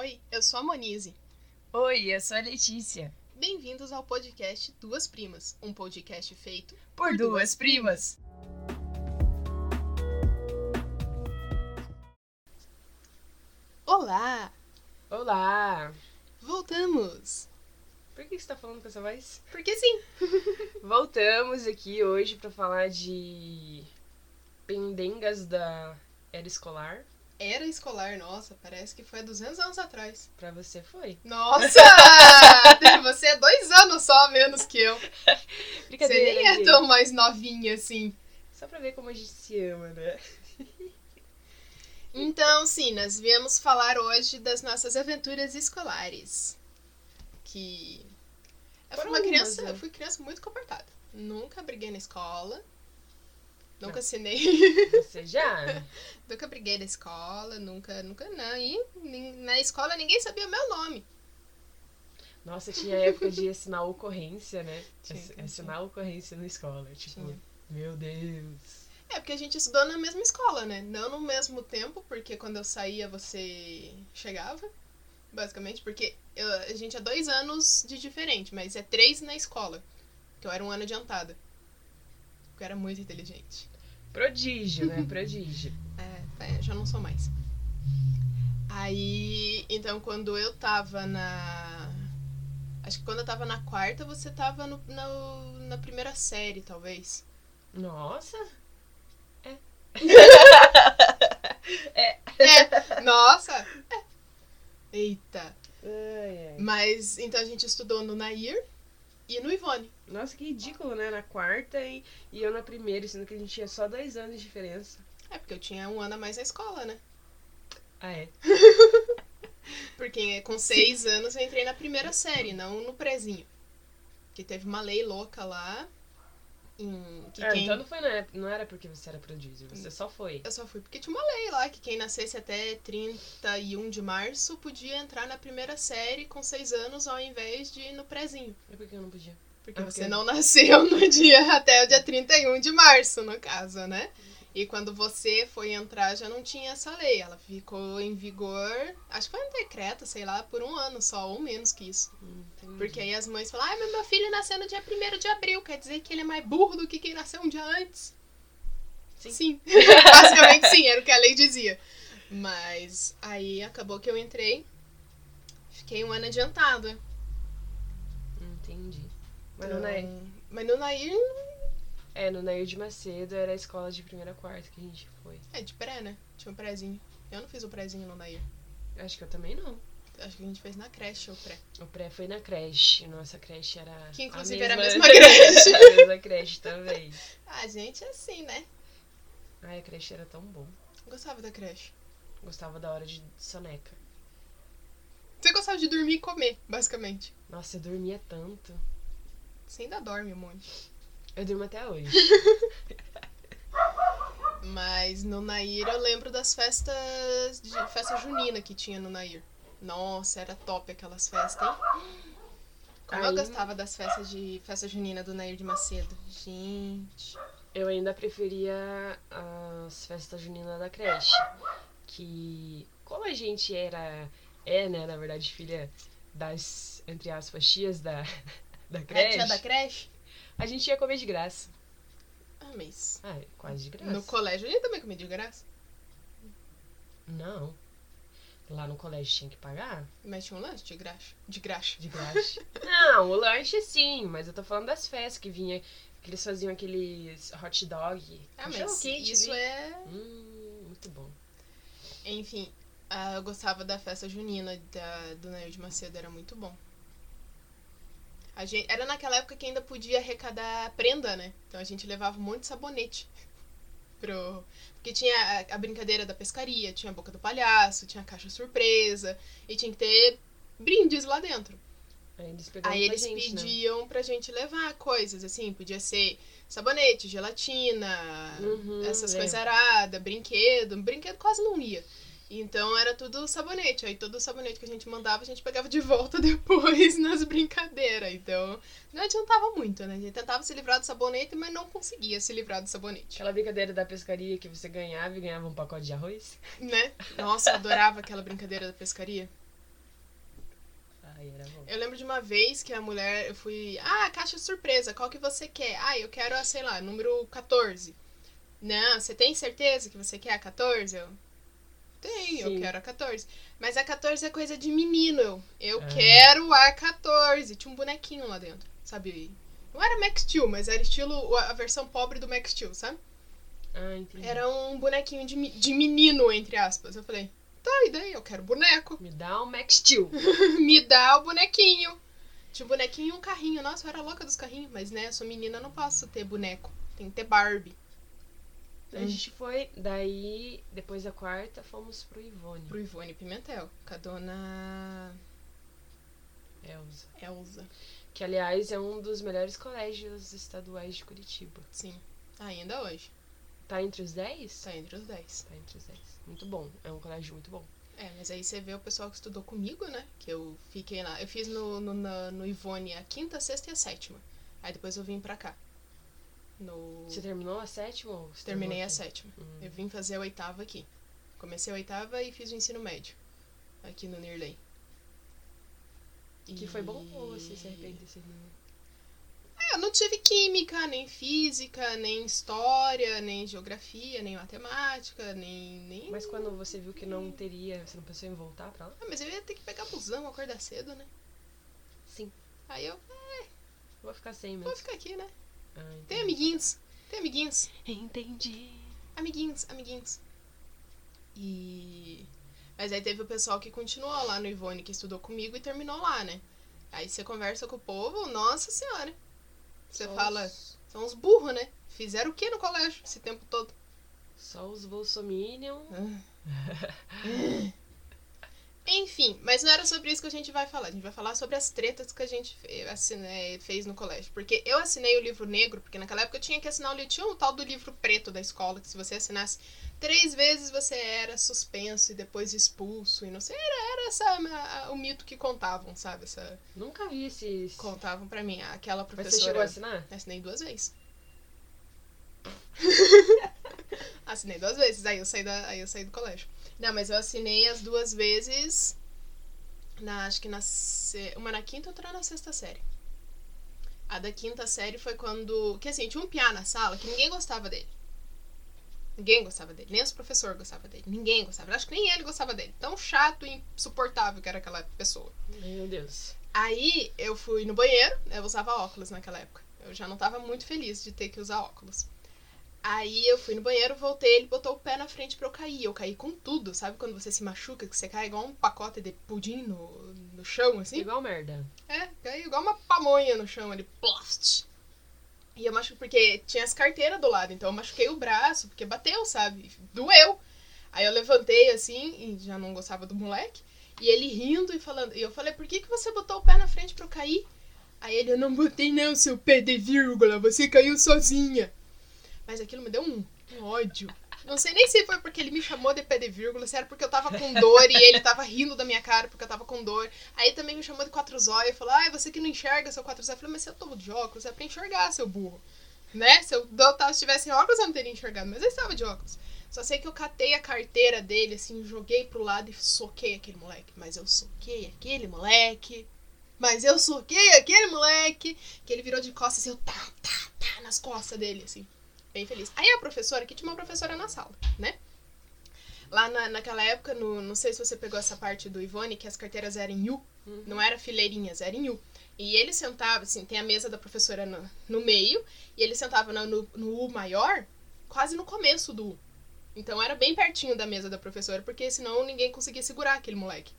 Oi, eu sou a Monize. Oi, eu sou a Letícia. Bem-vindos ao podcast Duas Primas, um podcast feito Por duas primas. Olá! Olá! Voltamos! Por que você tá falando com essa voz? Porque sim! Voltamos aqui hoje pra falar de pendengas da era escolar. Era escolar, nossa, parece que foi há 200 anos atrás. Pra você foi. Nossa! Você é dois anos só a menos que eu. Você nem é tão mais novinha assim. Só pra ver como a gente se ama, né? Então, sim, nós viemos falar hoje das nossas aventuras escolares. Que. Eu fui Foram uma criança, né? eu fui criança muito comportada. Nunca briguei na escola. Nunca Não. assinei. Você já? nunca briguei na escola, nunca, nunca não. E na escola ninguém sabia meu nome. Nossa, tinha época de assinar ocorrência, né? Tinha, Ass- tinha. assinar ocorrência na escola. Tipo, Tinha. meu Deus. É, porque a gente estudou na mesma escola, né? Não no mesmo tempo, porque quando eu saía você chegava, basicamente, porque eu- a gente é dois anos de diferente, mas é três na escola, que eu era um ano adiantada. Porque eu era muito inteligente. Prodígio, né? Prodígio. É, é, já não sou mais. Aí, então, quando eu tava na. Acho que quando eu tava na quarta, você tava no, no- na primeira série, talvez. Nossa! É, nossa! É. Eita! Ai, ai. Mas então a gente estudou no Nair e no Ivone. Nossa, que ridículo, né? Na quarta e, e eu na primeira, sendo que a gente tinha só dois anos de diferença. É, porque eu tinha um ano a mais na escola, né? Ah, é? Porque com seis anos eu entrei na primeira série, não no prezinho. Que teve uma lei louca lá. Em, que quem... então não foi na não era porque você era prodígio, você só foi. Eu só fui porque tinha uma lei lá que quem nascesse até 31 de março podia entrar na primeira série com seis anos ao invés de ir no prezinho. E por que eu não podia? Porque você não nasceu no dia até o dia 31 de março, no caso, né? E quando você foi entrar já não tinha essa lei. Ela ficou em vigor, acho que foi um decreto, sei lá, por um ano só, ou menos que isso. Entendi. Porque aí as mães falam, ah, mas meu filho nasceu no dia 1 de abril, quer dizer que ele é mais burro do que quem nasceu um dia antes. Sim. Sim. Basicamente sim, era o que a lei dizia. Mas aí acabou que eu entrei, fiquei um ano adiantada. Entendi. Mas no Nair, mas no Nair é, no Nair de Macedo era a escola de primeira a quarta que a gente foi. é de pré, né? Tinha um prézinho. Eu não fiz o prézinho no Nair. Acho que eu também não. Acho que a gente fez na creche o pré. O pré foi na creche. Nossa creche era. Que inclusive era a mesma mesma creche. a mesma creche também. A gente é assim, né? Ai, a creche era tão bom. Gostava da creche. Gostava da hora de soneca. Você gostava de dormir e comer, basicamente. Nossa, eu dormia tanto. Você ainda dorme um monte. Eu durmo até hoje. Mas no Nair eu lembro das festas de festa junina que tinha no Nair. Nossa, era top aquelas festas, hein? Como eu Aí- gostava das festas de festa junina do Nair de Macedo. Gente. Eu ainda preferia as festas juninas da creche. Que, como a gente era, é, né, na verdade, filha das, entre aspas, tias da, da É, creche, tia da creche? a gente ia comer de graça. Ah, mas. Ah, quase de graça. No colégio a gente também comia de graça. Não. Lá no colégio tinha que pagar Mas tinha um lanche de graxa. De graxa. de graça. Não, o lanche sim, mas eu tô falando das festas que vinha, que eles faziam aqueles hot dog. Ah, mas quente isso ali. é. Hum, muito bom. Enfim, ah, eu gostava da festa junina da, do Nair de Macedo, era muito bom. A gente, era naquela época que ainda podia arrecadar prenda, né? Então a gente levava um monte de sabonete. Pro... Porque tinha a, a brincadeira da pescaria, tinha a boca do palhaço, tinha a caixa surpresa, e tinha que ter brindes lá dentro. Aí eles Aí pra eles gente, né? pediam pra gente levar coisas, assim, podia ser sabonete, gelatina, Uhum, essas é. coisas aradas, brinquedo. Brinquedo quase não ia. Então era tudo sabonete. Aí todo o sabonete que a gente mandava, a gente pegava de volta depois nas brincadeiras. Então não adiantava muito, né? A gente tentava se livrar do sabonete, mas não conseguia se livrar do sabonete. Aquela brincadeira da pescaria que você ganhava e ganhava um pacote de arroz. Né? Nossa, eu adorava aquela brincadeira da pescaria. Aí era bom. Eu lembro de uma vez que a mulher, eu fui, ah, caixa surpresa, qual que você quer? Ah, eu quero, a, sei lá, número 14. Não, você tem certeza que você quer a 14? Eu, tenho, eu quero a 14. Mas a 14 é coisa de menino, eu, eu Ah. quero a 14. Tinha um bonequinho lá dentro, sabe? Não era Max Steel, mas era estilo a versão pobre do Max Steel, sabe? Ah, entendi. Era um bonequinho de, de menino, entre aspas. Eu falei, tá, e daí? Eu quero boneco. Me dá um Max Steel. Me dá o bonequinho. Tinha um bonequinho e um carrinho. Nossa, eu era louca dos carrinhos. Mas, né, eu sou menina, eu não posso ter boneco. Tem que ter Barbie. A gente foi, daí, depois da quarta, fomos pro Ivone. Pro Ivone Pimentel. Com a dona Elza. Elza. Que, aliás, é um dos melhores colégios estaduais de Curitiba. Sim. Ainda hoje. Tá entre os 10? Tá entre os 10. Tá entre os 10. Muito bom. É um colégio muito bom. É, mas aí você vê o pessoal que estudou comigo, né? Que eu fiquei lá. Eu fiz no, no, na- no Ivone a quinta, sexta e a sétima. Aí depois eu vim pra cá. No... Você terminou a sétima ou Terminei a sétima. Hum. Eu vim fazer a oitava aqui. Comecei a oitava e fiz o ensino médio. Aqui no Nirley. Que foi bom ou você se arrepende desse É, eu não tive química, nem física, nem história, nem geografia, nem matemática, nem. nem... Mas quando você viu que não teria, você não pensou em voltar pra lá? Ah, mas eu ia ter que pegar busão, acordar cedo, né? Sim. Aí eu Vou ficar sem vou mesmo. ficar aqui, né? Ah, Tem amiguinhos. Tem amiguinhos. Entendi. Amiguinhos, amiguinhos. E. Mas aí teve o pessoal que continuou lá no Ivone, que estudou comigo e terminou lá, né? Aí você conversa com o povo, nossa senhora. Você Só fala, os- são uns burros, né? Fizeram o que no colégio esse tempo todo? Só os Bolsominion. Enfim, mas não era sobre isso que a gente vai falar. A gente vai falar sobre as tretas que a gente fe- assine- fez no colégio. Porque eu assinei o livro negro, porque naquela época eu tinha que assinar o livro. Tinha um tal do livro preto da escola, que se você assinasse três vezes você era suspenso e depois expulso. E não sei, era, era essa, a- o mito que contavam, sabe? Essa, Nunca vi esses. contavam pra mim. Aquela Mas professora. você chegou a assinar? Assinei duas vezes. assinei duas vezes, aí eu saí da, aí eu saí do colégio. Não, mas eu assinei as duas vezes na acho que na uma na quinta e outra na sexta série. A da quinta série foi quando, que assim, tinha um piá na sala que ninguém gostava dele. Ninguém gostava dele, nem os professores gostavam dele, ninguém gostava. Acho que nem ele gostava dele. Tão chato e insuportável que era aquela pessoa. Meu Deus. Aí eu fui no banheiro, eu usava óculos naquela época. Eu já não tava muito feliz de ter que usar óculos. Aí eu fui no banheiro, voltei, ele botou o pé na frente pra eu cair. Eu caí com tudo, sabe quando você se machuca, que você cai igual um pacote de pudim no, no chão, assim? Igual merda. É, caiu igual uma pamonha no chão ali, plost. E eu machuquei, porque tinha as carteiras do lado, então eu machuquei o braço, porque bateu, sabe? Doeu. Aí eu levantei assim, e já não gostava do moleque, e ele rindo e falando. E eu falei, por que, que você botou o pé na frente pra eu cair? Aí ele, eu não botei não, seu pé de vírgula, você caiu sozinha. Mas aquilo me deu um, um ódio. Não sei nem se foi porque ele me chamou de pé de vírgula, se era porque eu tava com dor e ele tava rindo da minha cara porque eu tava com dor. Aí também me chamou de quatro zóio e falou: Ah, você que não enxerga seu quatro zóio. Eu falei: Mas se eu tô de óculos, é pra enxergar, seu burro. Né? Se eu tava- se tivesse óculos, eu não teria enxergado, mas eu estava de óculos. Só sei que eu catei a carteira dele, assim, joguei pro lado e soquei aquele moleque. Mas eu soquei aquele moleque. Mas eu soquei aquele moleque. Que ele virou de costas e eu tá, tá, tá nas costas dele, assim. Bem feliz. Aí a professora, que tinha uma professora na sala, né? Lá na, naquela época, no, não sei se você pegou essa parte do Ivone, que as carteiras eram em U. Uhum. Não era fileirinhas, era em U. E ele sentava, assim, tem a mesa da professora no, no meio, e ele sentava no, no, no U maior, quase no começo do U. Então era bem pertinho da mesa da professora, porque senão ninguém conseguia segurar aquele moleque.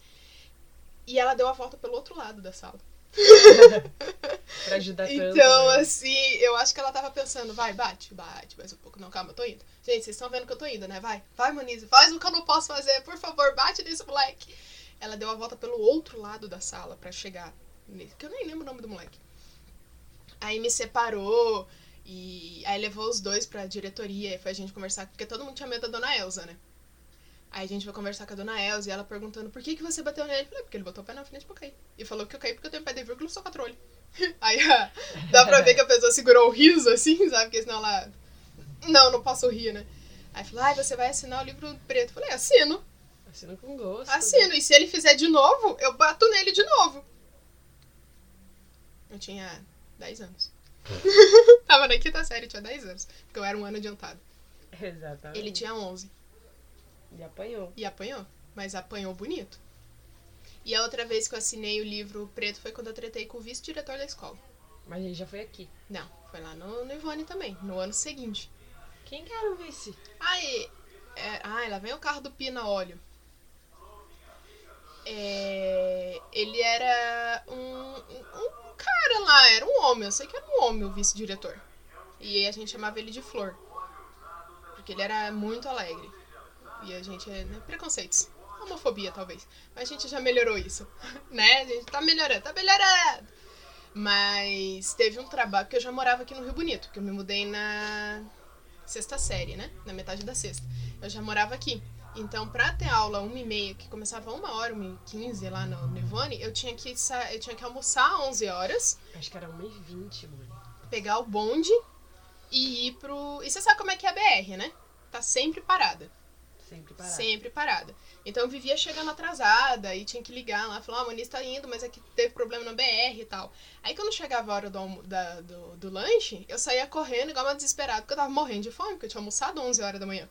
E ela deu a volta pelo outro lado da sala. Pra ajudar tanto. Então, né? assim, eu acho que ela tava pensando, vai, bate, bate, mais um pouco. Não, calma, eu tô indo. Gente, vocês estão vendo que eu tô indo, né? Vai, vai, Monize, faz o que eu não posso fazer, por favor, bate nesse moleque. Ela deu a volta pelo outro lado da sala pra chegar nele, que eu nem lembro o nome do moleque. Aí me separou e aí levou os dois pra diretoria e foi a gente conversar, porque todo mundo tinha medo da dona Elza, né? Aí a gente foi conversar com a dona Elza e ela perguntando por que, que você bateu nele. Eu falei, porque ele botou o pé na frente pra eu cair. E falou que eu caí porque eu tenho pé de vírgula e sou olhos. Aí ah, dá pra ver que a pessoa segurou o riso assim, sabe? Porque senão ela. Não, não posso rir, né? Aí falou, ai, você vai assinar o livro preto. Eu falei, assino, Assina com gosto. assino. E se ele fizer de novo, eu bato nele de novo. tinha 10 anos. Tava na quinta série, tinha 10 anos. Porque eu era um ano adiantado. Exatamente. Ele tinha 11 E apanhou. e apanhou. Mas apanhou bonito. E a outra vez que eu assinei o livro preto foi quando eu tretei com o vice-diretor da escola. Mas ele já foi aqui. Não, foi lá no, no Ivone também, no ano seguinte. Quem que era o vice? Aí, é, ai, lá vem o carro do Pina Óleo. É, ele era um, um, um cara lá, era um homem, eu sei que era um homem o vice-diretor. E a gente chamava ele de Flor. Porque ele era muito alegre. E a gente, né, preconceitos. Homofobia, talvez. Mas a gente já melhorou isso. né? A gente tá melhorando, tá melhorando. Mas teve um trabalho, porque eu já morava aqui no Rio Bonito, porque eu me mudei na sexta série, né? Na metade da sexta. Eu já morava aqui. Então, pra ter aula 1 e meia, que começava uma hora, 1 e 15 lá no Nivone, eu tinha que eu tinha que almoçar às 11 horas, Acho que era 1h20, mano. pegar o bonde e ir pro... E você sabe como é que é a BR, né? Tá sempre parada. Sempre parado. Sempre parada. Então eu vivia chegando atrasada e tinha que ligar lá, falar, ah, o Moniz tá indo, mas é que teve problema na BR e tal. Aí quando chegava a hora do, da- do, do lanche, eu saía correndo igual uma desesperada, porque eu tava morrendo de fome, porque eu tinha almoçado 11 horas da manhã.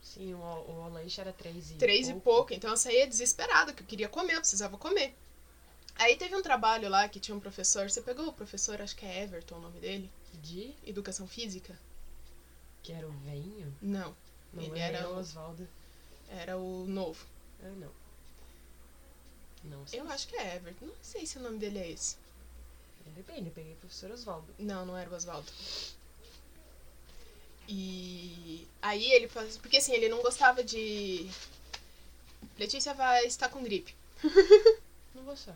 Sim, o, o, lanche era 3 e Três e pouco, então eu saía desesperada, que eu queria comer, eu precisava comer. Aí teve um trabalho lá que tinha um professor, você pegou o professor, acho que é Everton o nome dele, De Educação Física? que era o venho? Não, Não Ele era, era o Oswaldo. era o novo. Ah, não. Não sei. Eu acho que é Everton, não sei se o nome dele é esse. Depende, eu peguei o professor Oswaldo. Não, não era o Oswaldo. E aí ele faz. Porque assim, ele não gostava de. Letícia vai estar com gripe. Não vou só.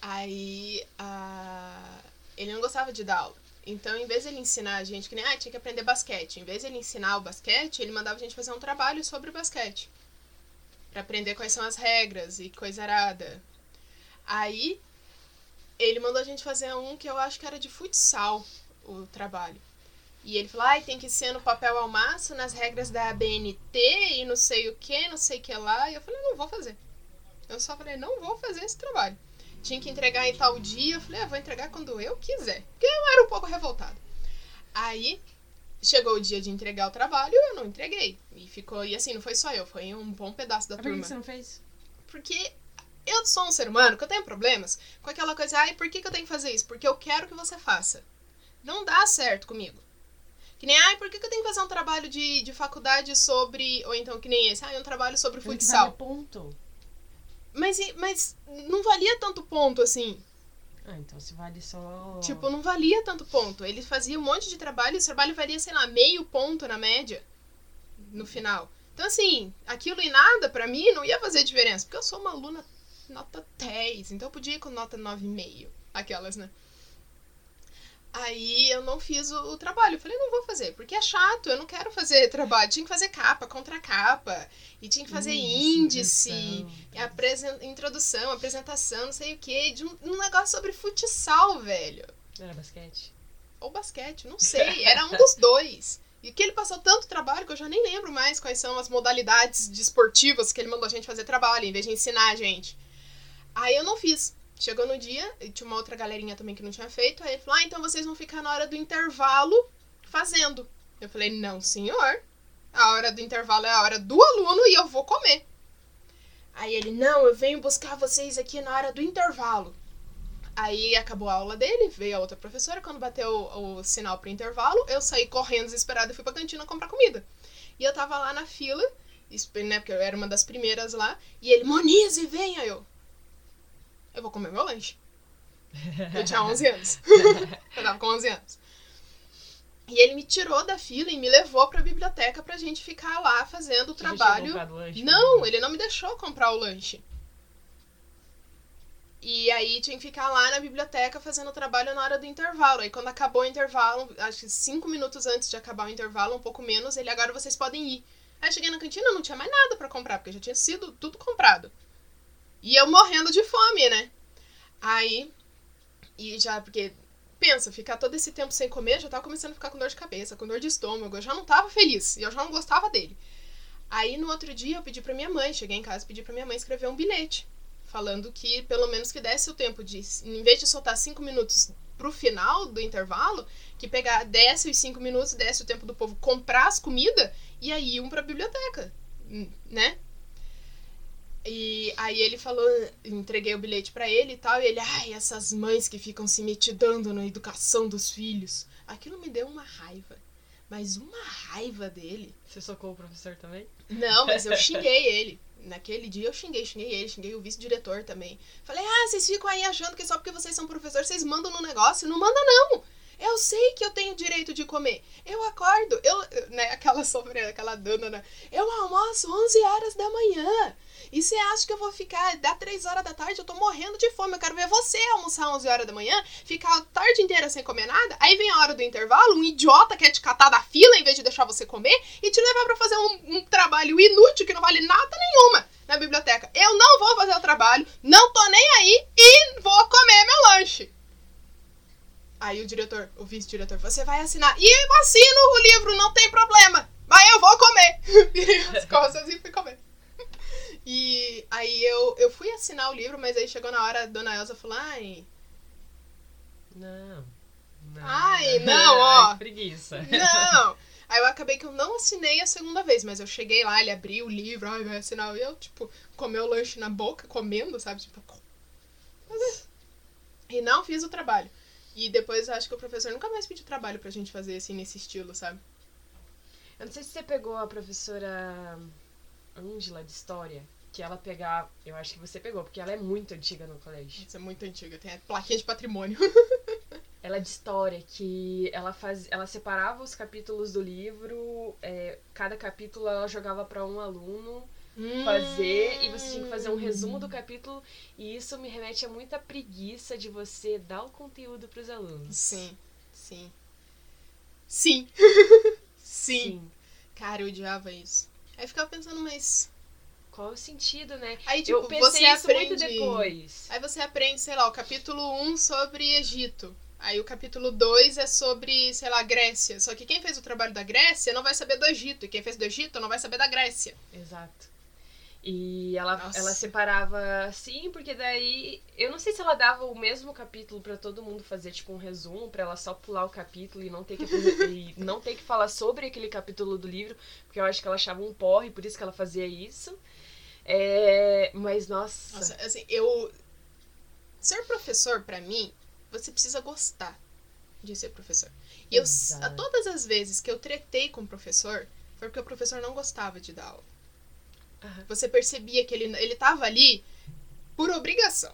Aí a... ele não gostava de dar aula. Então, em vez de ele ensinar a gente que nem, ah, tinha que aprender basquete. Em vez de ele ensinar o basquete, ele mandava a gente fazer um trabalho sobre basquete. Pra aprender quais são as regras e coisa arada. Aí, ele mandou a gente fazer um que eu acho que era de futsal, o trabalho. E ele falou, ai, tem que ser no papel ao maço, nas regras da ABNT e não sei o que, não sei o que lá. E eu falei, não vou fazer. Eu só falei, não vou fazer esse trabalho. Tinha que entregar em tal dia. Eu falei, ah, vou entregar quando eu quiser. Porque eu era um pouco revoltada. Aí chegou o dia de entregar o trabalho eu não entreguei. E ficou. E assim, não foi só eu, foi um bom pedaço da Mas por que turma. você não fez? Porque eu sou um ser humano que eu tenho problemas com aquela coisa, ai, por que, que eu tenho que fazer isso? Porque eu quero que você faça. Não dá certo comigo. Que nem, ai, por que, que eu tenho que fazer um trabalho de, de faculdade sobre. Ou então que nem esse, ai, um trabalho sobre Tem que futsal. ponto. Mas, mas não valia tanto ponto assim. Ah, então se vale só. Tipo, não valia tanto ponto. Ele fazia um monte de trabalho e o trabalho valia, sei lá, meio ponto na média no final. Então, assim, aquilo e nada pra mim não ia fazer diferença. Porque eu sou uma aluna nota 10, então eu podia ir com nota 9,5. Aquelas, né? Aí eu não fiz o, o trabalho. Eu falei, não vou fazer, porque é chato, eu não quero fazer trabalho. Tinha que fazer capa, contra capa. E tinha que fazer índice. introdução. apresen- introdução, apresentação, não sei o que, de um, um negócio sobre futsal, velho. Era basquete? Ou basquete, não sei, era um dos dois. E que ele passou tanto trabalho que eu já nem lembro mais quais são as modalidades desportivas que ele mandou a gente fazer trabalho, em vez de ensinar a gente. Aí eu não fiz. Chegou no dia, e tinha uma outra galerinha também que não tinha feito, aí ele falou: Ah, então vocês vão ficar na hora do intervalo fazendo. Eu falei: Não, senhor. A hora do intervalo é a hora do aluno e eu vou comer. Aí ele: Não, eu venho buscar vocês aqui na hora do intervalo. Aí acabou a aula dele, veio a outra professora. Quando bateu o, o sinal pro intervalo, eu saí correndo desesperada e fui pra cantina comprar comida. E eu tava lá na fila, né, porque eu era uma das primeiras lá, e ele, Monize, venha! Eu, eu vou comer meu lanche. Eu tinha 11 anos. eu tava com 11 anos. E ele me tirou da fila e me levou pra biblioteca pra gente ficar lá fazendo o trabalho. lanche? Não, ele não me deixou comprar o lanche. E aí tinha que ficar lá na biblioteca fazendo o trabalho na hora do intervalo. Aí quando acabou o intervalo, acho que cinco minutos antes de acabar o intervalo, um pouco menos, ele agora vocês podem ir. Aí cheguei na cantina, não tinha mais nada pra comprar, porque já tinha sido tudo comprado. E eu morrendo de fome, né? Aí, e já, porque, pensa, ficar todo esse tempo sem comer, já tava começando a ficar com dor de cabeça, com dor de estômago, eu já não tava feliz, e eu já não gostava dele. Aí no outro dia eu pedi pra minha mãe, cheguei em casa pedi pra minha mãe escrever um bilhete. falando que pelo menos que desse o tempo de, em vez de soltar cinco minutos pro final do intervalo, que pegar, desse os cinco minutos, desse o tempo do povo comprar as comidas e aí iam pra biblioteca, né? E aí ele falou, entreguei o bilhete para ele e tal, e ele, ai, essas mães que ficam se metidando na educação dos filhos. Aquilo me deu uma raiva. Mas uma raiva dele. Você socou o professor também? Não, mas eu xinguei ele. Naquele dia eu xinguei, xinguei ele, xinguei o vice-diretor também. Falei, ah, vocês ficam aí achando que só porque vocês são professores vocês mandam no negócio. Não manda, não! Eu sei que eu tenho direito de comer. Eu acordo, eu, né, aquela sofrendo, aquela dona, né? Eu almoço 11 horas da manhã. E você acha que eu vou ficar, dá 3 horas da tarde, eu tô morrendo de fome. Eu quero ver você almoçar 11 horas da manhã, ficar a tarde inteira sem comer nada. Aí vem a hora do intervalo, um idiota quer te catar da fila em vez de deixar você comer e te levar para fazer um, um trabalho inútil que não vale nada nenhuma na biblioteca. Eu não vou fazer o trabalho, não tô nem aí e vou comer meu lanche. Aí o diretor, o vice-diretor, você vai assinar. E eu assino o livro, não tem problema. Mas eu vou comer. Virei as costas e fui comer. E aí eu, eu fui assinar o livro, mas aí chegou na hora, a dona Elsa falou, ai. Não. não. Ai, não, ó. Ai, preguiça. Não. Aí eu acabei que eu não assinei a segunda vez, mas eu cheguei lá, ele abriu o livro, ai, vai assinar. E eu, tipo, comeu o lanche na boca, comendo, sabe? Tipo, e não fiz o trabalho. E depois acho que o professor nunca mais pediu trabalho pra gente fazer assim nesse estilo, sabe? Eu não sei se você pegou a professora Angela de História, que ela pegava. Eu acho que você pegou, porque ela é muito antiga no colégio. Isso é muito antiga, tem a plaquinha de patrimônio. ela é de história, que ela faz, ela separava os capítulos do livro, é, cada capítulo ela jogava para um aluno fazer e você tinha que fazer um resumo do capítulo e isso me remete a muita preguiça de você dar o conteúdo para os alunos. Sim, sim. Sim. sim. sim. Cara, eu odiava isso. Aí eu ficava pensando, mas qual o sentido, né? Aí, tipo, eu pensei você isso aprende... muito depois. Aí você aprende, sei lá, o capítulo 1 sobre Egito. Aí o capítulo 2 é sobre, sei lá, Grécia. Só que quem fez o trabalho da Grécia não vai saber do Egito. E quem fez do Egito não vai saber da Grécia. Exato. E ela, ela separava assim, porque daí. Eu não sei se ela dava o mesmo capítulo para todo mundo fazer, tipo, um resumo, para ela só pular o capítulo e não ter que e não ter que falar sobre aquele capítulo do livro, porque eu acho que ela achava um porre, por isso que ela fazia isso. É, mas, nossa. Nossa, assim, eu. Ser professor, para mim, você precisa gostar de ser professor. E eu, a todas as vezes que eu tretei com o professor, foi porque o professor não gostava de dar aula. Uhum. Você percebia que ele, ele tava ali por obrigação.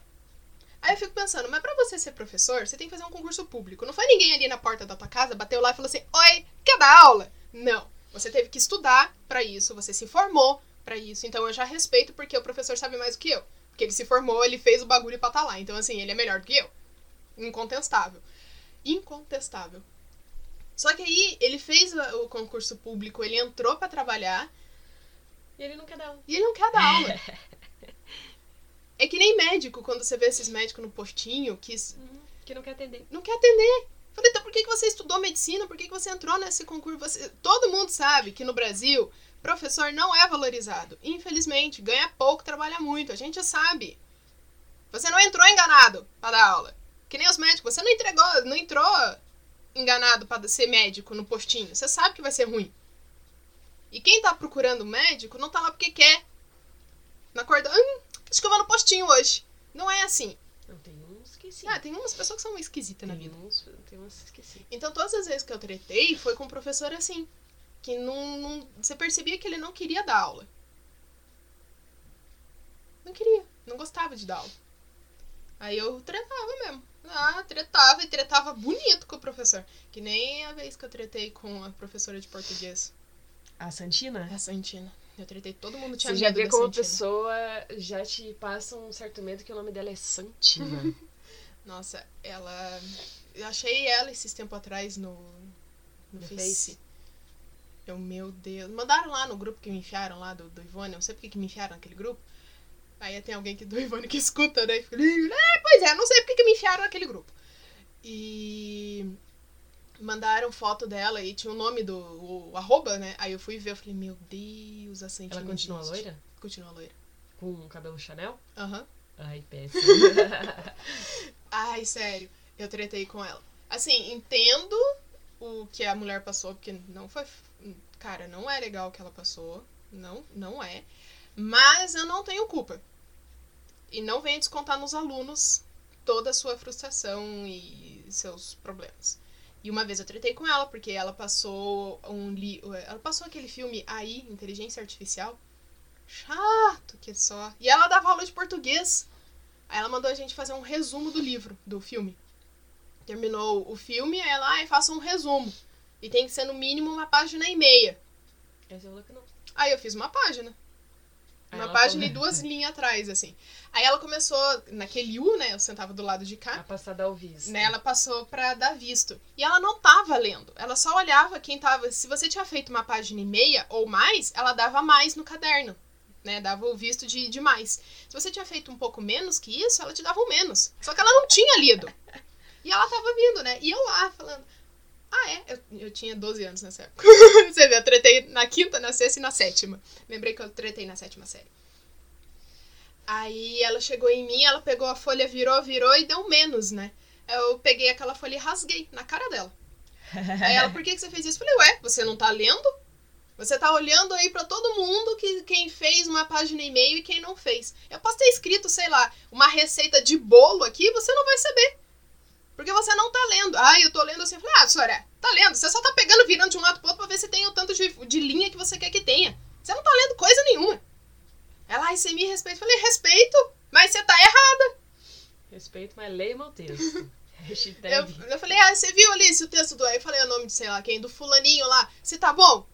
Aí eu fico pensando, mas pra você ser professor, você tem que fazer um concurso público. Não foi ninguém ali na porta da tua casa, bateu lá e falou assim: Oi, quer dar aula? Não. Você teve que estudar para isso, você se formou para isso. Então eu já respeito porque o professor sabe mais do que eu. Porque ele se formou, ele fez o bagulho pra estar tá lá. Então, assim, ele é melhor do que eu. Incontestável. Incontestável. Só que aí ele fez o concurso público, ele entrou para trabalhar e ele não quer dar aula. E ele não quer dar aula. é que nem médico, quando você vê esses médicos no postinho que. Uhum, que não quer atender. Não quer atender. Falei, então por que, que você estudou medicina? Por que, que você entrou nesse concurso? Você... Todo mundo sabe que no Brasil, professor não é valorizado. Infelizmente, ganha pouco, trabalha muito. A gente sabe. Você não entrou enganado para dar aula. Que nem os médicos. Você não entregou, não entrou enganado para ser médico no postinho. Você sabe que vai ser ruim. E quem tá procurando médico não tá lá porque quer. Na acorda, hum, acho que eu vou no postinho hoje. Não é assim. Não, tem uns que sim. Ah, tem umas pessoas que são esquisitas na vida. Uns, tem uns que sim. Então, todas as vezes que eu tretei, foi com um professor assim. Que não, não. Você percebia que ele não queria dar aula. Não queria. Não gostava de dar aula. Aí eu tretava mesmo. Ah, tretava e tretava bonito com o professor. Que nem a vez que eu tretei com a professora de português. A Santina? A Santina. Eu tretei todo mundo tinha Você já vê como a pessoa já te passa um certo medo que o nome dela é Santina. Nossa, ela. Eu achei ela esses tempos atrás no. No, no Face. Face. Eu, meu Deus. Mandaram lá no grupo que me enfiaram lá do, do Ivone. não sei porque que me enfiaram naquele grupo. Aí tem alguém que do Ivone que escuta, né? E fica, é, pois é, não sei porque que me enfiaram naquele grupo. E mandaram foto dela e tinha o nome do o, arroba, né? Aí eu fui ver, eu falei, meu Deus, a Santina Ela continua existe. loira? Continua loira. Com cabelo Chanel? Aham. Uhum. Ai, péssimo. Ai, sério, eu tretei com ela. Assim, entendo o que a mulher passou, porque não foi. Cara, não é legal o que ela passou. Não, não é. Mas eu não tenho culpa. E não venha descontar nos alunos toda a sua frustração e seus problemas. E uma vez eu tretei com ela, porque ela passou um li... ela passou aquele filme AI, Inteligência Artificial. Chato que só. E ela dava aula de português. Aí ela mandou a gente fazer um resumo do livro, do filme. Terminou o filme, aí ela, ai, faça um resumo. E tem que ser no mínimo uma página e meia. Aí eu fiz uma página. Uma página e duas linhas atrás, assim. Aí ela começou, naquele U, né? Eu sentava do lado de cá. A passada ao visto. Né, ela passou pra dar visto. E ela não tava lendo. Ela só olhava quem tava. Se você tinha feito uma página e meia ou mais, ela dava mais no caderno. Né? Dava o visto de, de mais. Se você tinha feito um pouco menos que isso, ela te dava um menos. Só que ela não tinha lido. E ela tava vindo, né? E eu lá falando. Ah, é? Eu, eu tinha 12 anos nessa época. Você vê, eu tretei na quinta, na sexta e na sétima. Lembrei que eu tretei na sétima série. Aí ela chegou em mim, ela pegou a folha, virou, virou e deu menos, né? Eu peguei aquela folha e rasguei na cara dela. Aí ela, por que, que você fez isso? Eu falei, ué, você não tá lendo? Você tá olhando aí pra todo mundo que quem fez uma página e meio e quem não fez. Eu posso ter escrito, sei lá, uma receita de bolo aqui, você não vai saber. Porque você não tá lendo. Ah, eu tô lendo assim. Eu falei, ah, senhora, tá lendo. Você só tá pegando, virando de um lado pro outro pra ver se tem o tanto de, de linha que você quer que tenha. Você não tá lendo coisa nenhuma. Ela, ai, você me respeita. Falei, respeito, mas você tá errada. Respeito, mas leia o meu texto. Eu, eu falei, ah, você viu ali esse texto do. Aí eu falei o nome de sei lá quem, do fulaninho lá. Se tá bom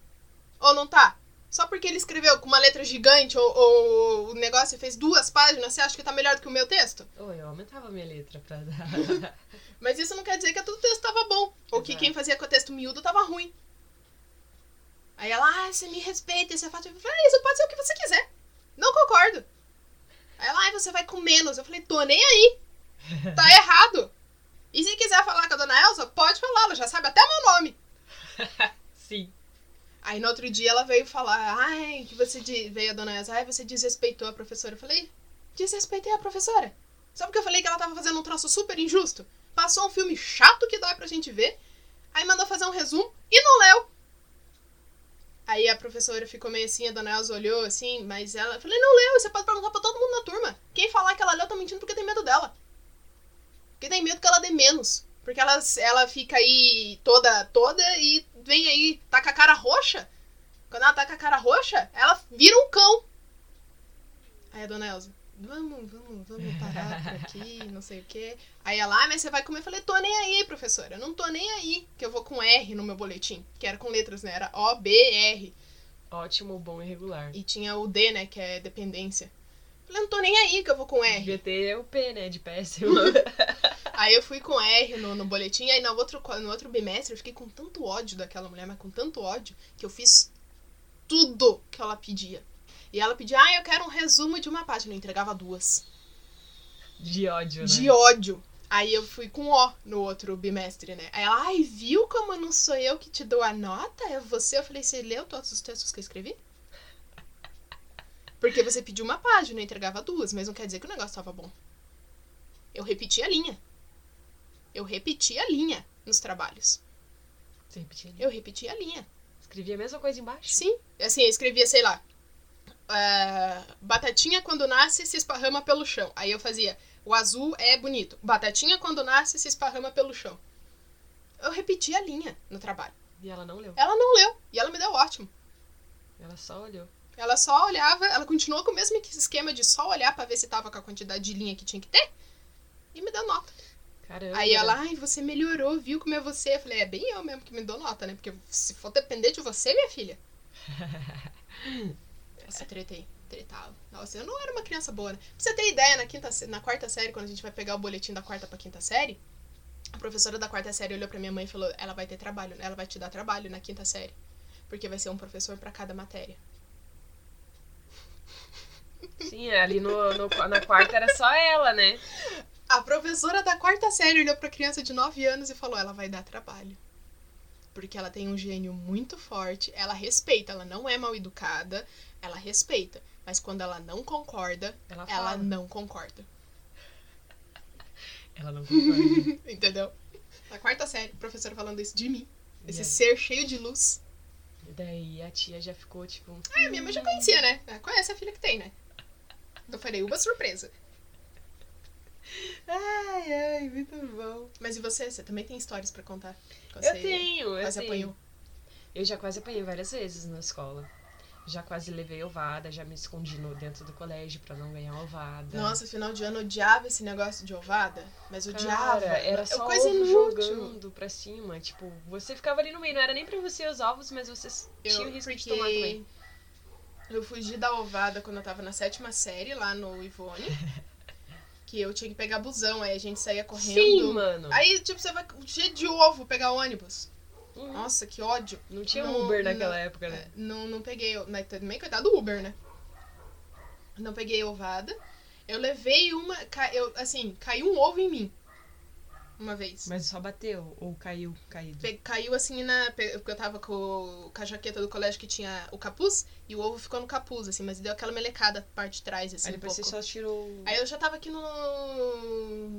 ou não tá? Só porque ele escreveu com uma letra gigante ou, ou o negócio fez duas páginas, você acha que tá melhor do que o meu texto? Oh, eu aumentava a minha letra pra dar. Mas isso não quer dizer que todo texto tava bom. Ou que quem fazia com o texto miúdo tava ruim. Aí ela, ah, você me respeita, isso é fato. Eu falei, ah, isso pode ser o que você quiser. Não concordo. Aí ela, ah, você vai com menos. Eu falei, tô nem aí. Tá errado. E se quiser falar com a dona Elsa, pode falar, ela já sabe até meu nome. Sim. Aí no outro dia ela veio falar, ai, que você veio a dona Elsa, ai, você desrespeitou a professora. Eu falei, desrespeitei a professora. Só porque eu falei que ela tava fazendo um troço super injusto. Passou um filme chato que dói pra gente ver. Aí mandou fazer um resumo e não leu. Aí a professora ficou meio assim, a dona Elsa olhou assim, mas ela. Eu falei, não leu, você pode perguntar pra todo mundo na turma. Quem falar que ela leu tá mentindo porque tem medo dela. Porque tem medo que ela dê menos. Porque ela, ela fica aí toda, toda e vem aí, tá com a cara roxa. Quando ela tá com a cara roxa, ela vira um cão. Aí a dona Elza, vamos, vamos, vamos parar por aqui, não sei o quê. Aí ela, ah, mas você vai comer? Eu falei, tô nem aí, professora. Não tô nem aí, que eu vou com R no meu boletim. Que era com letras, né? Era O, B, R. Ótimo, bom e regular. E tinha o D, né? Que é dependência. Eu falei, não tô nem aí que eu vou com R. Devia ter o P, né? De péssimo. Aí eu fui com R no, no boletim, aí no outro, no outro bimestre eu fiquei com tanto ódio daquela mulher, mas com tanto ódio, que eu fiz tudo que ela pedia. E ela pedia, ah, eu quero um resumo de uma página. Eu entregava duas. De ódio, né? De ódio. Aí eu fui com O no outro bimestre, né? Aí ela, ai, viu como não sou eu que te dou a nota? É você? Eu falei, você leu todos os textos que eu escrevi? Porque você pediu uma página, eu entregava duas, mas não quer dizer que o negócio tava bom. Eu repeti a linha. Eu repeti a linha nos trabalhos. Você repetia ali. Eu repeti a linha. Escrevia a mesma coisa embaixo? Sim. Assim, eu escrevia, sei lá. ah, batatinha quando nasce se esparrama pelo chão. Aí eu fazia, o azul é bonito. Batatinha quando nasce se esparrama pelo chão. Eu repeti a linha no trabalho. E ela não leu. Ela não leu. E ela me deu ótimo. Ela só olhou. Ela só olhava, ela continuou com o mesmo esquema de só olhar pra ver se tava com a quantidade de linha que tinha que ter. E me deu nota. Caramba. Aí ela, ai, você melhorou, viu como é você? Eu falei, é bem eu mesmo que me dou nota, né? Porque se for depender de você, minha filha. Nossa, tretei. Tretava. Nossa, eu não era uma criança boa, né? Pra você ter ideia, na, quinta, na quarta série, quando a gente vai pegar o boletim da quarta pra quinta série, a professora da quarta série olhou pra minha mãe e falou: ela vai ter trabalho, ela vai te dar trabalho na quinta série. Porque vai ser um professor pra cada matéria. Sim, ali no, no- na quarta era só ela, né? A professora da quarta série olhou pra criança de 9 anos e falou: ela vai dar trabalho. Porque ela tem um gênio muito forte, ela respeita, ela não é mal educada, ela respeita. Mas quando ela não concorda, Ela ela não concorda. Ela não concorda. Entendeu? Na quarta série, o professor falando isso de mim. Esse E aí? ser cheio de luz. Daí a tia já ficou tipo. Ah, minha mãe já conhecia, né? Ah, Conhece a filha que tem, né? Eu falei, uma surpresa. Ai, ai, muito bom. Mas e você? Você também tem histórias pra contar? Eu Você tenho, eu Quase tenho. apanhou. Eu já quase apanhei várias vezes na escola. Já quase levei ovada, já me escondi no, dentro do colégio pra não ganhar ovada. Nossa, final de ano eu odiava esse negócio de ovada. Mas odiava. Cara, era É só coisa ovo inútil. jogando pra cima. Tipo, você ficava ali no meio. Não era nem pra você os ovos, mas você Eu, tinha o risco de tomar também. Eu fugi da ovada quando eu tava na sétima série, lá no Ivone. que eu tinha que pegar busão, aí a gente saía correndo. Sim, mano. Aí, tipo, você vai cheio de ovo pegar ônibus. Uhum. Nossa, que ódio. Não tinha Não, Uber naquela não, época, né? É, não, não peguei. Mas também, coitado do Uber, né? Não peguei ovada. Eu levei uma. Eu, assim, caiu um ovo em mim. Uma vez. Mas só bateu ou caiu caído? Pe- Caiu assim na. Porque eu tava com, com a jaqueta do colégio que tinha o capuz. E o ovo ficou no capuz, assim. Mas deu aquela melecada parte de trás, assim, Aí um depois pouco. você só tirou Aí eu já tava aqui no.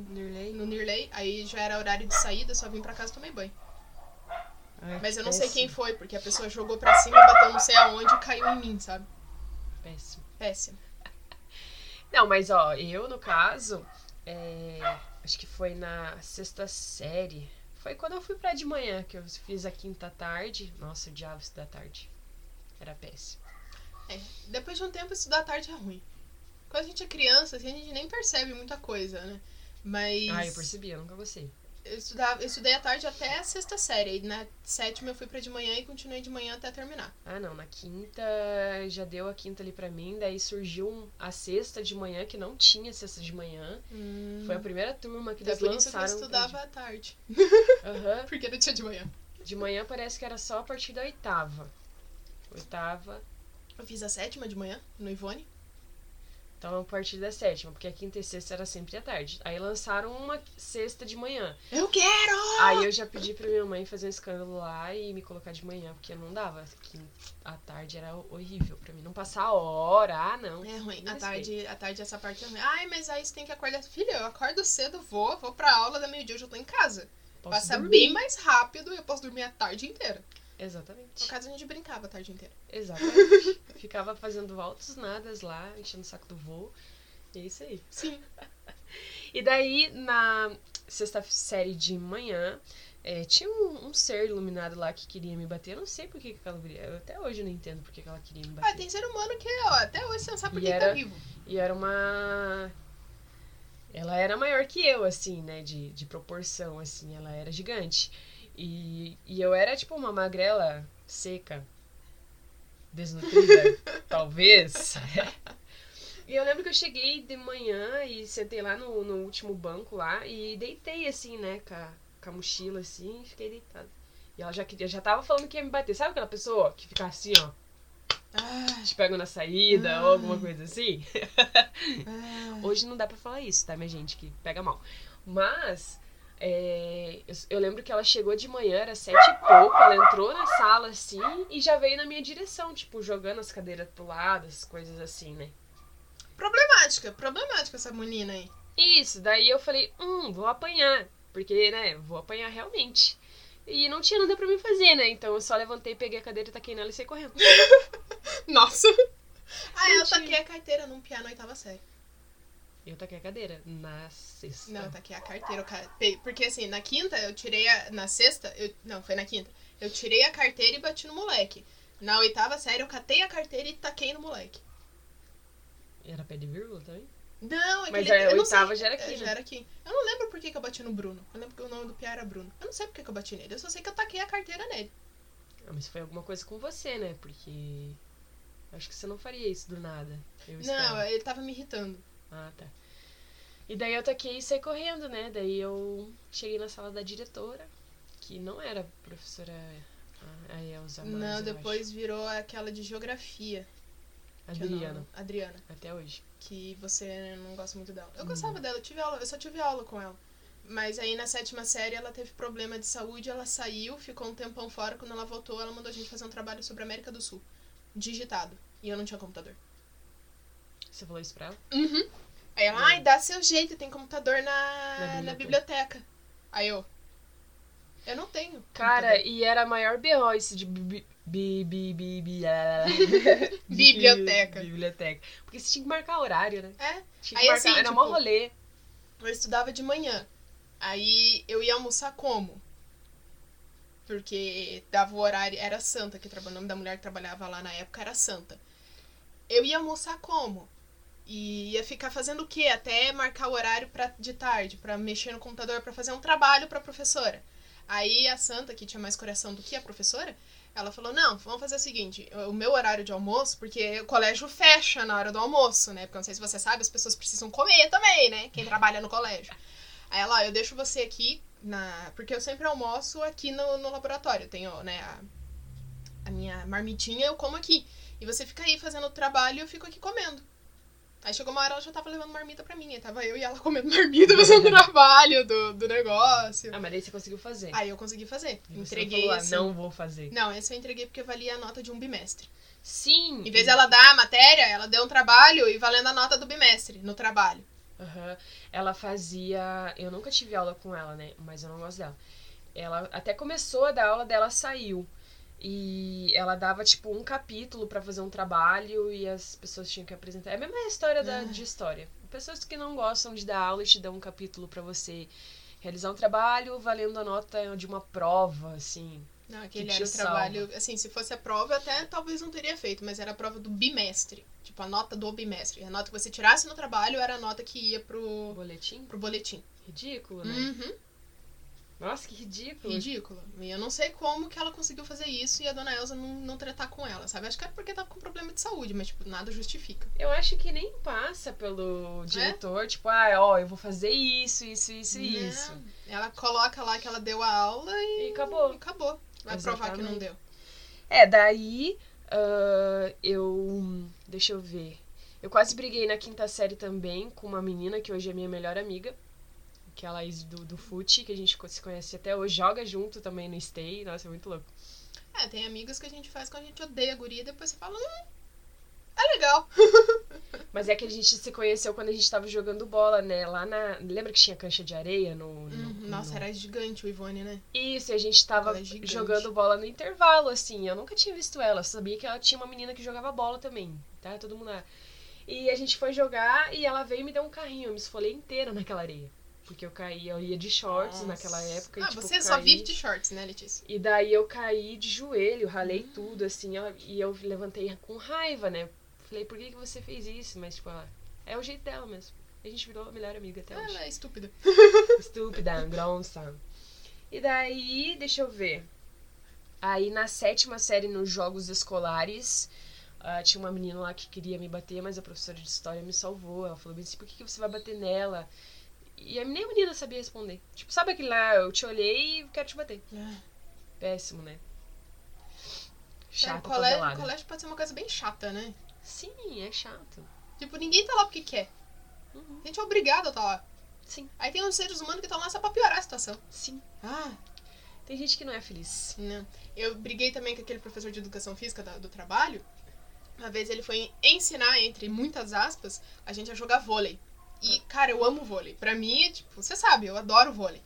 Nirley. No Nirley. Aí já era horário de saída, só vim pra casa e tomei banho. Ai, Mas eu não sei quem péssimo, foi, porque a pessoa jogou pra cima, bateu não sei aonde e caiu em mim, sabe? Péssimo. Péssimo. Não, mas ó, eu no caso, é, acho que foi na sexta série. Foi quando eu fui pra de manhã que eu fiz a quinta tarde. Nossa, eu odiava estudar tarde. Era péssimo. É, depois de um tempo, estudar tarde é ruim. Quando a gente é criança, assim, a gente nem percebe muita coisa, né? Mas. Ah, eu percebi, eu nunca gostei. Eu, estudava, eu estudei à tarde até a sexta série. E na sétima eu fui pra de manhã e continuei de manhã até terminar. Ah, não, na quinta já deu a quinta ali pra mim, daí surgiu um- a sexta de manhã, que não tinha sexta de manhã. Foi a primeira turma que Então, eles por isso que eu lançaram. estudava à tarde. Aham. Porque não tinha de manhã. De manhã parece que era só a partir da oitava. Oitava, Eu fiz a sétima de manhã, no Ivone. Então a partir da sétima, porque a quinta e sexta era sempre à tarde. Aí lançaram uma sexta de manhã. Eu quero! Aí eu já pedi pra minha mãe fazer um escândalo lá e me colocar de manhã, porque não dava. A tarde era horrível pra mim. Não passar a hora, ah, não. É ruim. À respeita. tarde, à tarde essa parte é ruim. Ai, mas aí você tem que acordar. Filha, eu acordo cedo, vou, vou pra aula da meio-dia, eu já tô em casa. Posso Passa dormir. bem mais rápido e eu posso dormir a tarde inteira. Exatamente. No caso, a gente brincava a tarde inteira. Exatamente. Ficava fazendo altos nadas lá, enchendo o saco do voo. E é isso aí. Sim. E daí, na sexta série de manhã, é, tinha um, um ser iluminado lá que queria me bater. Eu não sei por que, que aquela guria. Eu até hoje não entendo por que, que ela queria me Ah, bater. tem ser humano que, ó, até hoje você não sabe por E que era- tá vivo. E era uma. Ela era maior que eu, assim, né? De, de proporção, assim. Ela era gigante. E, e eu era, tipo, uma magrela seca. Desnutrida, talvez. E eu lembro que eu cheguei de manhã e sentei lá no, no último banco lá e deitei, assim, né? Com a, com a mochila, assim, e fiquei deitada. E ela já queria, já tava falando que ia me bater. Sabe aquela pessoa que fica assim, ó? Ah, Te pega na saída ou alguma coisa assim? ah. Hoje não dá pra falar isso, tá, minha gente? Que pega mal. Mas, é, eu, eu lembro que ela chegou de manhã, era sete e pouco, ela entrou na sala assim e já veio na minha direção, tipo, jogando as cadeiras pro lado, as coisas assim, né? Problemática, problemática essa menina aí. Isso, daí eu falei, hum, vou apanhar. Porque, né, vou apanhar realmente. E não tinha nada pra mim fazer, né? Então eu só levantei, peguei a cadeira, taquei nela e saí correndo. Nossa. Ah, eu taquei a carteira num piano oitava série. Eu taquei a cadeira na sexta. Não, eu taquei a carteira. ca- Porque assim, na quinta eu tirei a. Na sexta, eu... não, foi na quinta. Eu tirei a carteira e bati no moleque. Na oitava série eu catei a carteira e taquei no moleque. Era pé de vírgula também? Não, é que Mas ele, a eu não oitava já era aqui, é, né? já era aqui. Eu não lembro por que, que eu bati no Bruno. Eu lembro que o nome do Pia era Bruno. Eu não sei por que, que eu bati nele. Eu só sei que eu taquei a carteira nele. Ah, mas foi alguma coisa com você, né? Porque. Acho que você não faria isso do nada. Eu Não, ele tava me irritando. Ah, tá. E daí eu taquei e saí correndo, né? Daí eu cheguei na sala da diretora, que não era a professora a- Elza mais, não, depois virou aquela de geografia. acho. que eu não- Adriana, Adriana. até hoje. Que você não gosta muito dela. Eu Hum. gostava dela, eu tive aula, eu só tive aula com ela. Mas aí na sétima série ela teve problema de saúde, ela saiu, ficou um tempão fora. Quando ela voltou, ela mandou a gente fazer um trabalho sobre a América do Sul. Digitado. E eu não tinha computador. Você falou isso pra ela? Uhum. Aí ela, ai, dá seu jeito, tem computador na, Na na, biblioteca. biblioteca. Aí eu. Eu não tenho. Cara, computador. e era a maior B.O. esse de bi, bi, bi, bi, bi, Biblioteca. Biblioteca. Porque você tinha que marcar horário, né? É. Tinha que Aí, marcar, assim, era tipo, mó rolê. Eu estudava de manhã. Aí eu ia almoçar como? Porque dava o horário. Era Santa, que o nome da mulher que trabalhava lá na época era Santa. Eu ia almoçar como? E ia ficar fazendo o quê? Até marcar o horário pra, de tarde, pra mexer no computador, pra fazer um trabalho pra professora. Aí a Santa, que tinha mais coração do que a professora, ela falou: Não, vamos fazer o seguinte: o meu horário de almoço, porque o colégio fecha na hora do almoço, né? Porque não sei se você sabe, as pessoas precisam comer também, né? Quem trabalha no colégio. Aí ela, eu deixo você aqui, na porque eu sempre almoço aqui no, no laboratório. Eu tenho, né, a, a minha marmitinha, eu como aqui. E você fica aí fazendo o trabalho e eu fico aqui comendo. Aí chegou uma hora, ela já tava levando marmita pra mim. Aí tava eu e ela comendo marmita, fazendo trabalho do, do negócio. Ah, mas daí você conseguiu fazer. Aí eu consegui fazer. E você Entreguei falou, ah, assim. não vou fazer. Não, esse eu entreguei porque valia a nota de um bimestre. Sim. Em vez dela dar a matéria, ela deu um trabalho e valendo a nota do bimestre no trabalho. Aham. Ela fazia. Eu nunca tive aula com ela, né? Mas eu não gosto dela. Ela até começou a dar aula dela, saiu. E ela dava, tipo, um capítulo pra fazer um trabalho e as pessoas tinham que apresentar. É a mesma história da, Ah. de história. Pessoas que não gostam de dar aula e te dão um capítulo pra você realizar um trabalho valendo a nota de uma prova, assim. Não, aquele Que era o trabalho. Assim, se fosse a prova, até talvez não teria feito, mas era a prova do bimestre. Tipo, a nota do bimestre. A nota que você tirasse no trabalho era a nota que ia pro, Boletim? pro boletim. Ridículo, né? Uhum. Nossa, que ridículo. Ridículo. E eu não sei como que ela conseguiu fazer isso e a dona Elsa não, não tratar com ela, sabe? Acho que era porque tava com problema de saúde, mas, tipo, nada justifica. Eu acho que nem passa É? pelo diretor, tipo, ah, ó, eu vou fazer isso, isso, isso e isso. Ela coloca lá que ela deu a aula e, E acabou. e acabou. Vai provar que não Exatamente. deu. É, daí ah, eu. Deixa eu ver. Eu quase briguei na quinta série também com uma menina que hoje é minha melhor amiga. Que é a Laís do, do FUT, que a gente se conhece até hoje. Joga junto também no Stay. Nossa, é muito louco. É, tem amigos que a gente faz quando a gente odeia a guria e depois você fala, hum, é legal. Mas é que a gente se conheceu quando a gente tava jogando bola, né? Lá na. Lembra que tinha cancha de areia no. no- Uhum, Nossa, no- era gigante o Ivone, né? Isso, e a gente tava é jogando bola no intervalo, assim. Eu nunca tinha visto ela. Eu sabia que ela tinha uma menina que jogava bola também, tá? Todo mundo lá. E a gente foi jogar e ela veio e me deu um carrinho. Eu me esfolei inteira naquela areia. Porque eu caí, eu ia de shorts naquela época. e, Ah, tipo, você só caí. vive de shorts, né, Letícia? E daí eu caí de joelho, ralei Hum. tudo, assim. ela- E eu levantei com raiva, né? Falei, por que, que você fez isso? Mas, tipo, ela, é o jeito dela mesmo. A gente virou a melhor amiga até hoje. Ela é estúpida. Estúpida, grossa. E daí, deixa eu ver. Aí na sétima série, nos jogos escolares, ah, tinha uma menina lá que queria me bater, mas a professora de história me salvou. Ela falou assim, por que, que você vai bater nela? E a- nem a menina sabia responder. Tipo, sabe aquele lá, eu te olhei e quero te bater. Péssimo, né? Chata, É, colégio, colégio... pode ser uma coisa bem chata, né? Sim, é chato. Tipo, ninguém tá lá porque quer. Uhum. A gente é obrigado a estar lá. Sim, Aí tem uns seres humanos que estão lá só pra piorar a situação. sim. Ah, Tem gente que não é feliz. não. Eu briguei também com aquele professor de educação física da- do trabalho. Uma vez ele foi ensinar, entre muitas aspas, a gente a jogar vôlei. E, cara, eu amo vôlei. Pra mim, tipo, você sabe, eu adoro vôlei.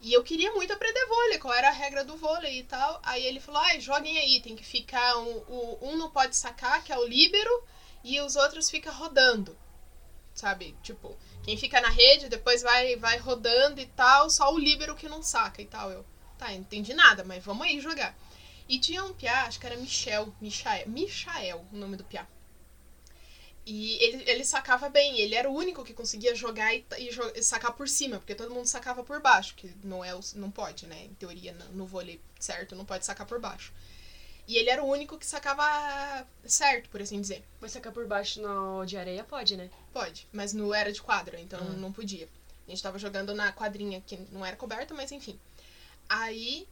E eu queria muito aprender vôlei, qual era a regra do vôlei e tal. Aí ele falou, ai, joguem aí, tem que ficar, um, o- um não pode sacar, que é o líbero, e os outros ficam rodando. Sabe? Tipo, quem fica na rede, depois vai, vai rodando e tal, só o líbero que não saca e tal. Eu, tá, entendi nada, mas vamos aí jogar. E tinha um piá, acho que era Michel, Michael, Michael, o nome do piá. E ele, ele sacava bem, ele era o único que conseguia jogar e, e sacar por cima, porque todo mundo sacava por baixo, que não é não pode, né? Em teoria, no, no vôlei certo, não pode sacar por baixo. E ele era o único que sacava certo, por assim dizer. Mas sacar por baixo no, de areia pode, né? Pode, mas não era de quadra, então Ah. não podia. A gente tava jogando na quadrinha que não era coberta, mas enfim. Aí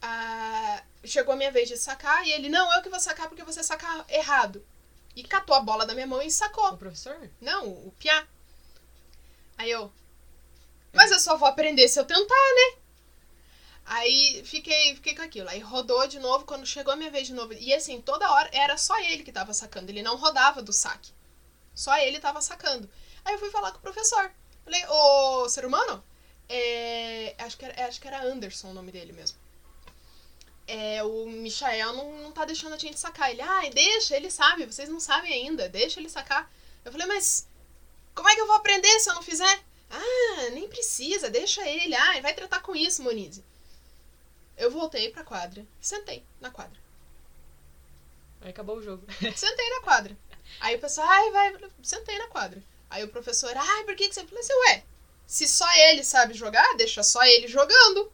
ah, chegou a minha vez de sacar e ele, não, eu que vou sacar porque você saca errado. E catou a bola da minha mão e sacou. O professor? Não, o piá. Aí eu. Mas eu só vou aprender se eu tentar, né? Aí fiquei, fiquei com aquilo. Aí rodou de novo quando chegou a minha vez de novo. E assim, toda hora era só ele que tava sacando. Ele não rodava do saque. Só ele tava sacando. Aí eu fui falar com o professor. Falei, ô, ser humano? É, acho, que era, acho que era Anderson o nome dele mesmo. É, o Michael não, não tá deixando a gente sacar. Ele, ai, deixa, ele sabe, vocês não sabem ainda, deixa ele sacar. Eu falei, mas como é que eu vou aprender se eu não fizer? Ah, nem precisa, deixa ele. Ah, vai tratar com isso, Monize. Eu voltei pra quadra, sentei na quadra. Aí acabou o jogo. Sentei na quadra. Aí o pessoal, ai, vai, sentei na quadra. Aí o professor, ai, por que, que você. Eu falei assim, ué, se só ele sabe jogar, deixa só ele jogando.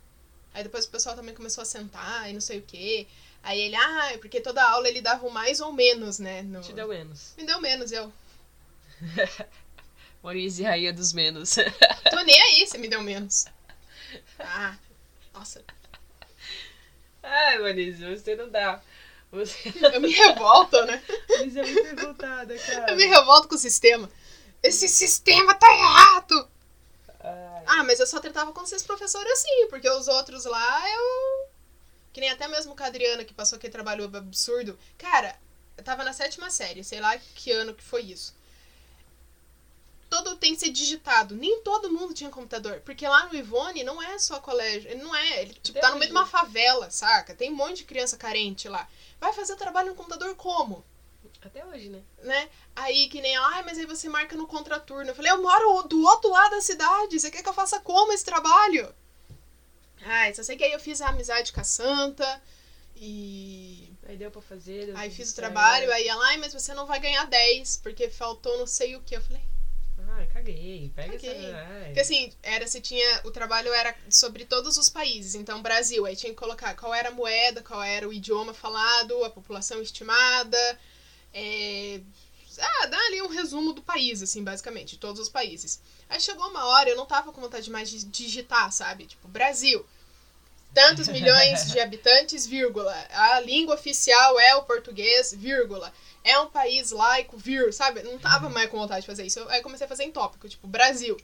Aí depois o pessoal também começou a sentar e não sei o quê. Aí ele, ah, é porque toda aula ele dava o mais ou menos, né? No... Te deu menos. Me deu menos, eu. Maurício rainha dos menos. Tô nem aí se me deu menos. Ah, nossa. Ai, Maurício, você não dá. Você, Eu me revolto, né? você é muito revoltada, cara. Eu me revolto com o sistema. Esse sistema tá errado! Ai. Ah, mas eu só tratava com esses professores assim, porque os outros lá eu. Que nem até mesmo com a Adriana, que passou aquele trabalho absurdo. Cara, eu tava na sétima série, sei lá que ano que foi isso. Todo tem que ser digitado. Nem todo mundo tinha computador. Porque lá no Ivone não é só colégio. Ele não é. Ele tipo, tá no meio de uma favela, saca? Tem um monte de criança carente lá. Vai fazer o trabalho no computador como? Até hoje, né? né? Aí que nem, ai, mas aí você marca no contraturno. Eu falei, eu moro do outro lado da cidade, você quer que eu faça como esse trabalho? Ai, só sei que aí eu fiz a amizade com a Santa e Aí deu pra fazer. deu aí fiz o trabalho, aí ela, ai, mas você não vai ganhar 10, porque faltou não sei o que. Eu falei, Ai, caguei. Pega Caguei. essa. Ai. porque assim, era se tinha, o trabalho era sobre todos os países, então Brasil, aí tinha que colocar qual era a moeda, qual era o idioma falado, a população estimada, é, ah, dá ali um resumo do país, assim, basicamente, de todos os países. Aí chegou uma hora, eu não tava com vontade mais de digitar, sabe? Tipo, Brasil. Tantos milhões de habitantes, vírgula. A língua oficial é o português, vírgula. É um país laico, vírgula, sabe? Não tava mais com vontade de fazer isso. Aí eu comecei a fazer em tópico, tipo, Brasil.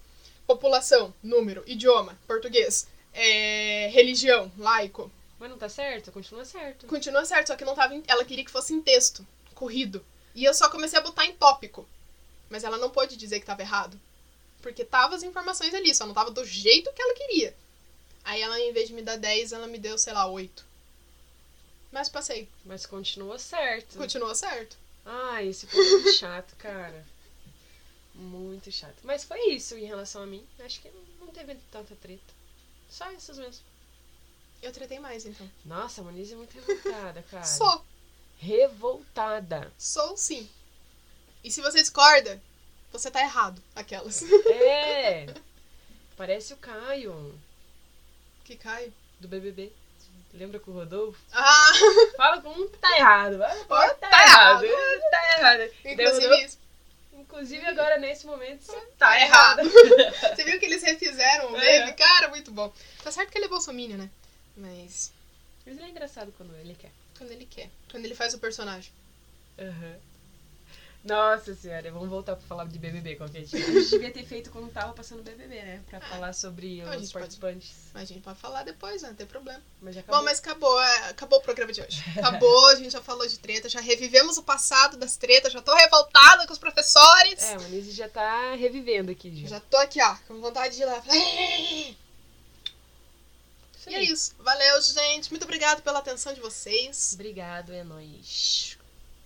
População, número, idioma, português. é, religião, laico. Mas não tá certo? Continua certo. Continua certo, só que não tava em- ela queria que fosse em texto, corrido. E eu só comecei a botar em tópico. Mas ela não pôde dizer que tava errado. Porque tava as informações ali, só não tava do jeito que ela queria. Aí ela, em vez de me dar 10, ela me deu, sei lá, 8. Mas passei. Mas continua certo. Continuou certo. Ai, esse povo é muito chato, cara. Muito chato. Mas foi isso em relação a mim. Acho que não teve tanta treta. Só essas mesmo. Eu tretei mais, então. Nossa, a Monize é muito revoltada, cara. Sou. Revoltada. Sou sim. E se você discorda, você tá errado. Aquelas. É. Parece o Caio, que Caio. do BBB. Lembra com o Rodolfo? Ah! Fala com um que tá errado. Fala tá, Tá errado. errado. Tá errado. Inclusive, Rodolfo- isso. Inclusive agora, nesse momento, você Tá tá errado. errado. Você viu que eles refizeram o É. meme? Cara, muito bom. Tá certo que ele é bolsominion, né? Mas Mas ele é engraçado quando ele quer. Quando ele quer. Quando ele faz o personagem. Aham. Nossa senhora, vamos voltar pra falar de BBB qualquer dia. A gente devia ter feito quando tava passando BBB, né? Pra falar sobre Ah, a os gente pode- participantes. Mas a gente pode falar depois, né? Não tem problema. Mas já acabou. Bom, mas acabou, é, acabou o programa de hoje. Acabou, a gente já falou de treta, já revivemos o passado das tretas, já tô revoltada com os professores. É, a Manise já tá revivendo aqui, já. Já tô aqui, ó, com vontade de ir lá. E Isso é isso. Valeu, gente. Muito obrigado pela atenção de vocês. Obrigado, é nóis.